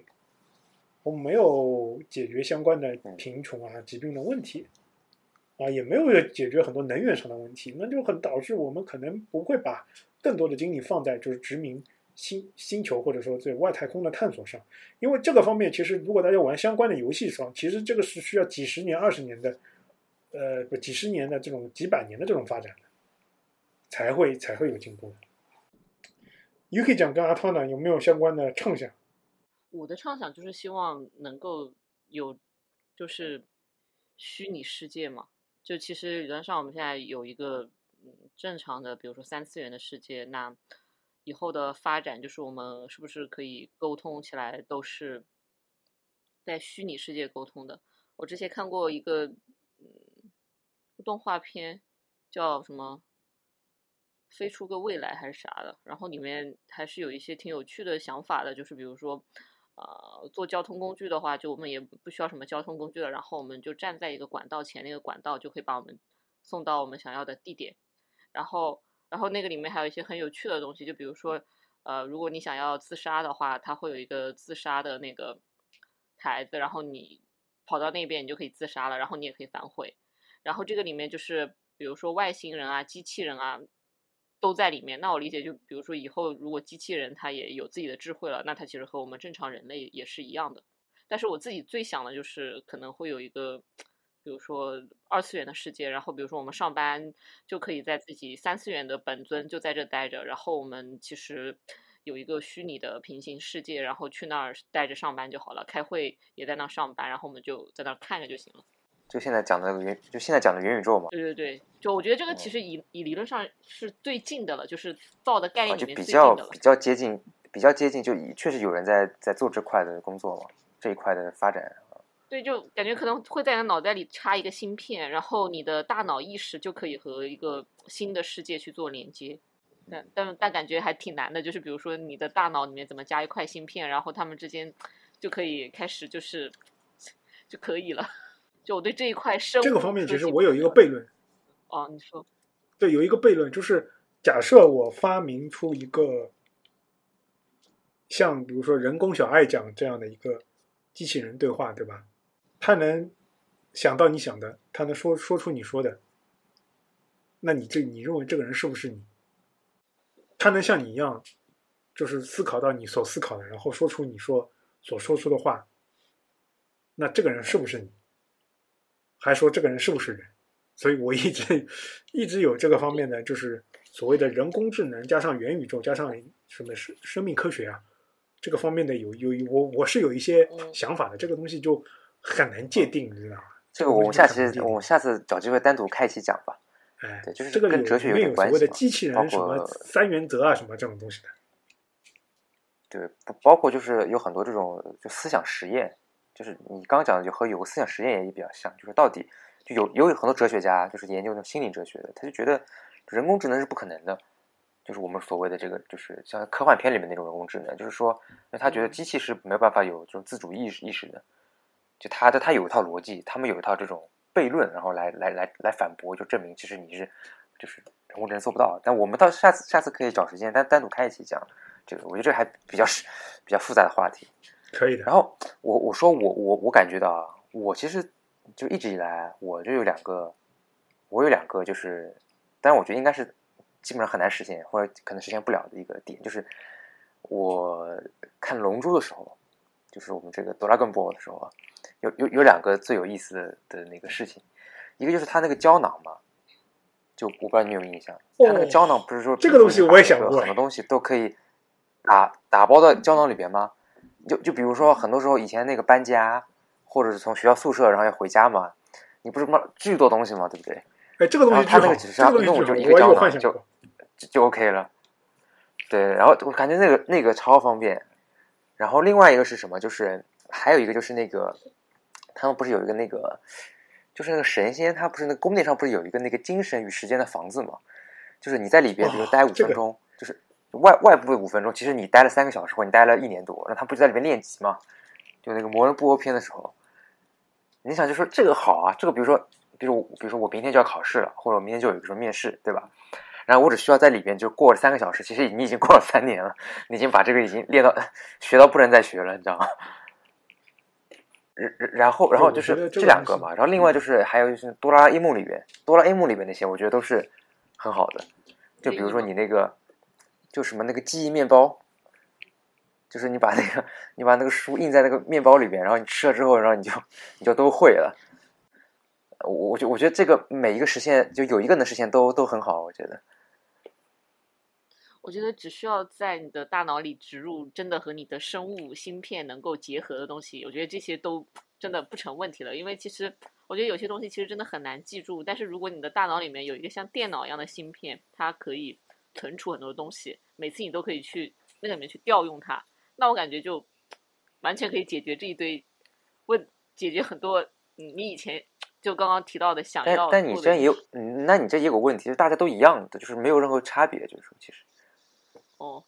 我们没有解决相关的贫穷啊、疾病的问题，啊，也没有解决很多能源上的问题，那就很导致我们可能不会把更多的精力放在就是殖民星星球或者说在外太空的探索上，因为这个方面其实如果大家玩相关的游戏上，其实这个是需要几十年、二十年的。呃，不，几十年的这种几百年的这种发展，才会才会有进步。可以讲跟阿涛呢有没有相关的畅想？我的畅想就是希望能够有，就是虚拟世界嘛。就其实理论上我们现在有一个嗯正常的，比如说三次元的世界，那以后的发展就是我们是不是可以沟通起来都是在虚拟世界沟通的？我之前看过一个嗯。动画片叫什么？飞出个未来还是啥的？然后里面还是有一些挺有趣的想法的，就是比如说，呃，坐交通工具的话，就我们也不需要什么交通工具了，然后我们就站在一个管道前，那个管道就可以把我们送到我们想要的地点。然后，然后那个里面还有一些很有趣的东西，就比如说，呃，如果你想要自杀的话，它会有一个自杀的那个台子，然后你跑到那边，你就可以自杀了，然后你也可以反悔。然后这个里面就是，比如说外星人啊、机器人啊，都在里面。那我理解就，比如说以后如果机器人它也有自己的智慧了，那它其实和我们正常人类也是一样的。但是我自己最想的就是可能会有一个，比如说二次元的世界，然后比如说我们上班就可以在自己三次元的本尊就在这待着，然后我们其实有一个虚拟的平行世界，然后去那儿待着上班就好了，开会也在那上班，然后我们就在那儿看着就行了。就现在讲的元，就现在讲的元宇宙嘛。对对对，就我觉得这个其实以以理论上是最近的了，就是造的概念里面最近的了。比较接近，比较接近，就确实有人在在做这块的工作嘛，这一块的发展。对，就感觉可能会在你脑袋里插一个芯片，然后你的大脑意识就可以和一个新的世界去做连接。但但但感觉还挺难的，就是比如说你的大脑里面怎么加一块芯片，然后他们之间就可以开始就是就可以了。就我对这一块生这个方面，其实我有一个悖论。哦，你说。对，有一个悖论，就是假设我发明出一个像比如说人工小爱讲这样的一个机器人对话，对吧？它能想到你想的，它能说说出你说的，那你这你认为这个人是不是你？他能像你一样，就是思考到你所思考的，然后说出你说所说出的话，那这个人是不是你？还说这个人是不是人？所以我一直一直有这个方面的，就是所谓的人工智能加上元宇宙加上什么生生命科学啊，这个方面的有有我我是有一些想法的。这个东西就很难界定，你知道吗？这个我们下期我们下次找机会单独开一期讲吧。哎，对，就是这个跟哲学有点关系。所谓的机器人什么三原则啊，什么这种东西的。对，包括就是有很多这种就思想实验。就是你刚刚讲的，就和有个思想实验也比较像，就是到底就有有很多哲学家就是研究那种心理哲学的，他就觉得人工智能是不可能的，就是我们所谓的这个就是像科幻片里面那种人工智能，就是说，那他觉得机器是没有办法有这种自主意识意识的，就他的他有一套逻辑，他们有一套这种悖论，然后来来来来反驳，就证明其实你是就是人工智能做不到。但我们到下次下次可以找时间单单独开一期讲这个，我觉得这还比较是 比较复杂的话题。可以的。然后我我说我我我感觉到啊，我其实就一直以来我就有两个，我有两个就是，但是我觉得应该是基本上很难实现，或者可能实现不了的一个点，就是我看《龙珠》的时候，就是我们这个《哆啦 A 梦》的时候啊，有有有两个最有意思的的那个事情，一个就是它那个胶囊嘛，就我不知道你有没有印象，它那个哦胶囊不是说这个东西我也想过很多东西都可以打打包到胶囊里边吗？就就比如说，很多时候以前那个搬家，或者是从学校宿舍然后要回家嘛，你不是妈巨多东西嘛，对不对？哎，这个东西然后它，那个只是要弄就一个胶囊就。就就 OK 了。对，然后我感觉那个那个超方便。然后另外一个是什么？就是还有一个就是那个，他们不是有一个那个，就是那个神仙，他不是那个宫殿上不是有一个那个精神与时间的房子嘛？就是你在里边，比如哦待五这个分钟，就是外外部的五分钟，其实你待了三个小时，或你待了一年多，那他不是在里面练级吗？就那个魔人布欧篇的时候，你想就说这个好啊，这个比如说，比如比如说我明天就要考试了，或者我明天就有一个什么面试，对吧？然后我只需要在里边就过了三个小时，其实你已经过了三年了，你已经把这个已经练到学到不能再学了，你知道吗？然然后然后就是这两个嘛，然后另外就是还有就是哆啦 A 梦里边，哆啦 A 梦里边那些我觉得都是很好的，就比如说你那个就什么那个记忆面包，就是你把那个你把那个书印在那个面包里边，然后你吃了之后，然后你就你就都会了。我我觉我觉得这个每一个实现就有一个能实现都都很好，我觉得。我觉得只需要在你的大脑里植入真的和你的生物芯片能够结合的东西，我觉得这些都真的不成问题了。因为其实我觉得有些东西其实真的很难记住，但是如果你的大脑里面有一个像电脑一样的芯片，它可以存储很多东西，每次你都可以去那个里面去调用它，那我感觉就完全可以解决这一堆问，解决很多嗯你以前就刚刚提到的想但要但你这也有那你这也有问题，就是大家都一样的，就是没有任何差别，就是说其实。哦，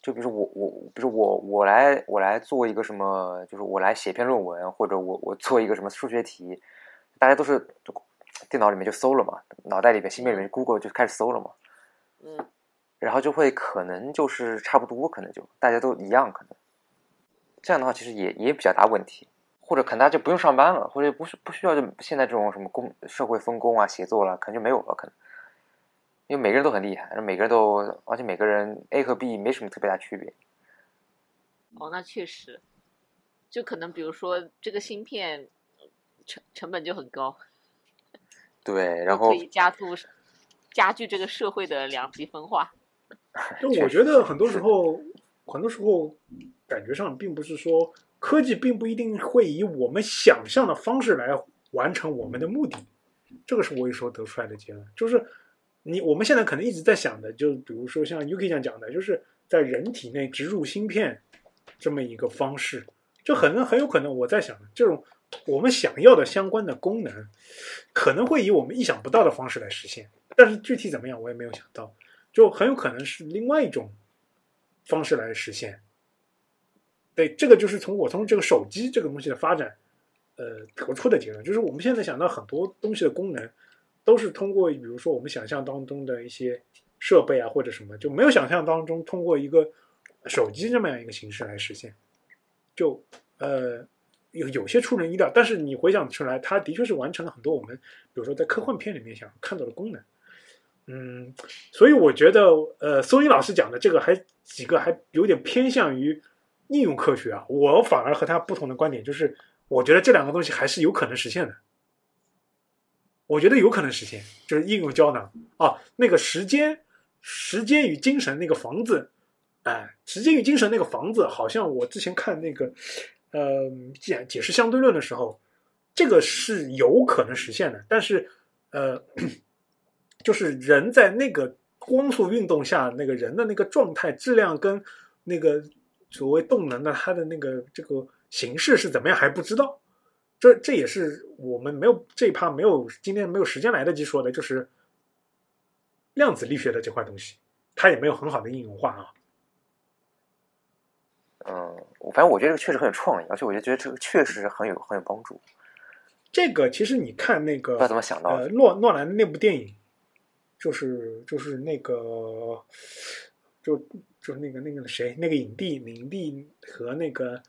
就比如说我我比如说我我来我来做一个什么，就是我来写篇论文，或者我我做一个什么数学题，大家都是就电脑里面就搜了嘛，脑袋里面芯片里面 Google 就开始搜了嘛，嗯。然后就会可能就是差不多，可能就大家都一样，可能这样的话其实也也比较大问题，或者可能大家就不用上班了，或者不是不需要就现在这种什么工社会分工啊协作了，可能就没有了，可能。因为每个人都很厉害，每个人都，而且每个人 A 和 B 没什么特别大区别。哦，那确实，就可能比如说这个芯片呃成成本就很高，对，然后可以加速加剧这个社会的两极分化。就我觉得很多时候，很多时候感觉上并不是说科技并不一定会以我们想象的方式来完成我们的目的，这个是我有时候得出来的结论。就是你我们现在可能一直在想的，就比如说像 UK 这样讲的，就是在人体内植入芯片这么一个方式，就很很有可能我在想这种我们想要的相关的功能，可能会以我们意想不到的方式来实现，但是具体怎么样我也没有想到。就很有可能是另外一种方式来实现。对，这个就是从我从这个手机这个东西的发展，呃，得出的结论，就是我们现在想到很多东西的功能，都是通过比如说我们想象当中的一些设备啊或者什么，就没有想象当中通过一个手机这么样一个形式来实现。就呃有有些出人意料，但是你回想出来，它的确是完成了很多我们比如说在科幻片里面想看到的功能。嗯，所以我觉得，呃，松一老师讲的这个还几个还有点偏向于应用科学啊。我反而和他不同的观点，就是我觉得这两个东西还是有可能实现的。我觉得有可能实现，就是应用胶囊啊，那个时间、时间与精神那个房子，哎，时间与精神那个房子，好像我之前看那个，呃，解解释相对论的时候，这个是有可能实现的，但是，呃。就是人在那个光速运动下，那个人的那个状态、质量跟那个所谓动能的它的那个这个形式是怎么样还不知道。这这也是我们没有这一趴没有今天没有时间来得及说的，就是量子力学的这块东西，它也没有很好的应用化啊。嗯，反正我觉得这个确实很有创意，而且我就觉得这个确实很有很有帮助。这个其实你看那个不知道怎么想到的呃诺诺兰的那部电影。就是就是那个，就就是那个那个谁，那个影帝影帝和那个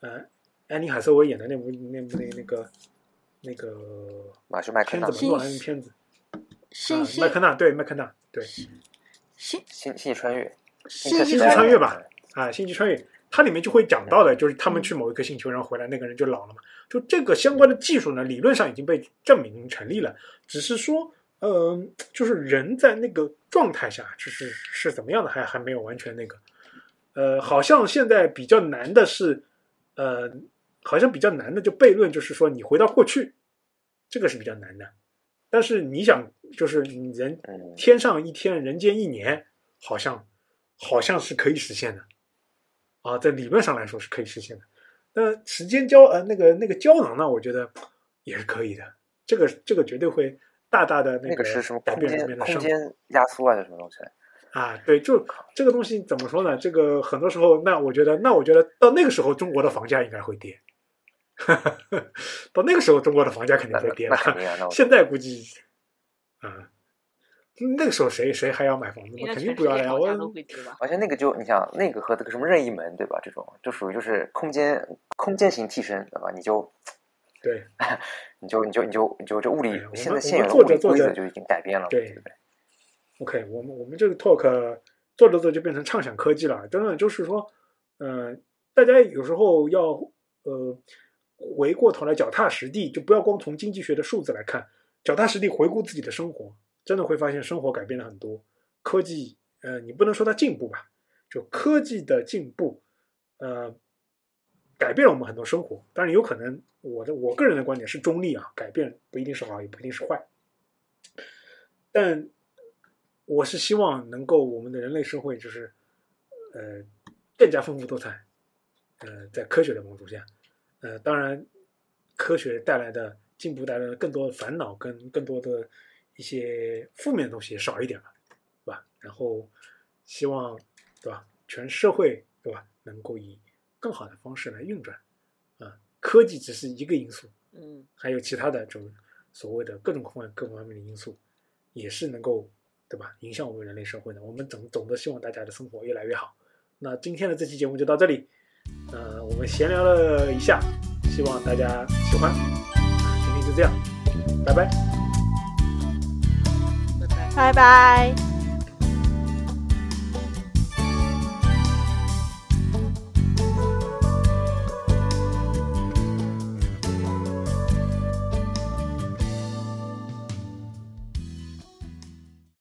呃安妮海瑟薇演的那部那部那那个那个马修麦克纳片子嘛，诺兰的片子啊，星星麦克纳对麦克纳对星星星际穿越，星星际际穿越穿越吧，啊，星际穿越，它里面就会讲到的，就是他们去某一颗星球，然后回来，那个人就老了嘛。就这个相关的技术呢，理论上已经被证明成立了，只是说，呃，就是人在那个状态下，就是是怎么样的，还还没有完全那个，呃，好像现在比较难的是，呃，好像比较难的就悖论，就是说你回到过去，这个是比较难的。但是你想，就是你人嗯，天上一天，人间一年，好像好像是可以实现的，啊，在理论上来说是可以实现的。那时间胶呃那个那个胶囊呢，我觉得也是可以的，这个这个绝对会大大的个那个是什么改变人空间们的生活空间压缩还是什么东西？啊。对，就这个东西怎么说呢？这个很多时候，那我觉得，那我觉得到那个时候，中国的房价应该会跌。到那个时候，中国的房价肯定会跌 现在估计，啊，那个时候谁谁还要买房子吗？肯定不要了呀！我房价都会跌吧？而且那个就你想那个和这个什么任意门对吧？这种就属于就是空间空间型替身对吧？你就对 你就你就你就你就这物理现在现有的物理规则就已经改变了，对对不对？OK，我们我们这个 talk 做着做就变成畅想科技了，真的就是说，呃，大家有时候要呃回过头来脚踏实地，就不要光从经济学的数字来看，脚踏实地回顾自己的生活，真的会发现生活改变了很多。科技，呃，你不能说它进步吧，就科技的进步，呃，改变了我们很多生活。当然，有可能我的我个人的观点是中立啊，改变不一定是好，也不一定是坏。但我是希望能够我们的人类社会就是，呃，更加丰富多彩，呃，在科学的帮助下，呃，当然，科学带来的进步带来的更多的烦恼跟更多的一些负面的东西少一点吧，对吧？然后希望，对吧？全社会，对吧？能够以更好的方式来运转，啊，科技只是一个因素，嗯，还有其他的这种所谓的各种各方各方面的因素，也是能够对吧影响我们人类社会的。我们总总的希望大家的生活越来越好。那今天的这期节目就到这里，呃，我们闲聊了一下，希望大家喜欢。那今天就这样，拜拜。拜拜。拜拜。